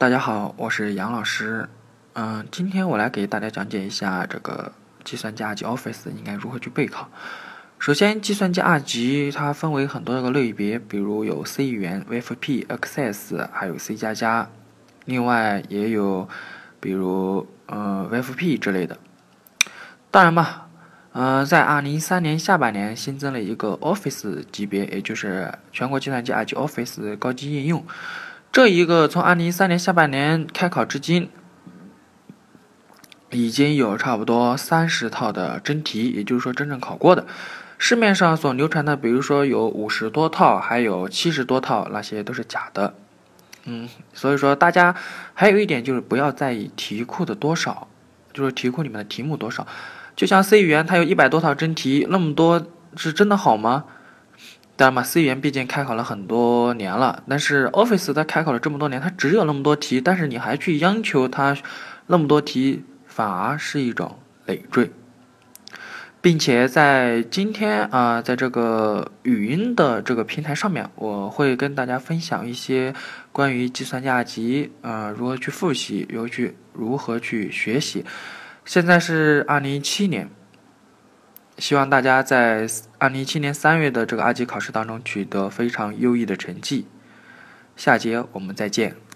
大家好，我是杨老师。嗯，今天我来给大家讲解一下这个计算机二级 Office 应该如何去备考。首先，计算机二级它分为很多个类别，比如有 C 语言、VFP、Access，还有 C 加加。另外也有，比如呃 VFP 之类的。当然吧，呃，在二零一三年下半年新增了一个 Office 级别，也就是全国计算机二级 Office 高级应用。这一个从二零一三年下半年开考至今，已经有差不多三十套的真题，也就是说真正考过的。市面上所流传的，比如说有五十多套，还有七十多套，那些都是假的。嗯，所以说大家还有一点就是不要在意题库的多少，就是题库里面的题目多少。就像 C 语言，它有一百多套真题，那么多是真的好吗？当然嘛，C 语言毕竟开考了很多年了，但是 Office 它开考了这么多年，它只有那么多题，但是你还去央求它那么多题，反而是一种累赘，并且在今天啊，在这个语音的这个平台上面，我会跟大家分享一些关于计算机二级啊如何去复习，又去如何去学习。现在是二零一七年。希望大家在二零一七年三月的这个二级考试当中取得非常优异的成绩。下节我们再见。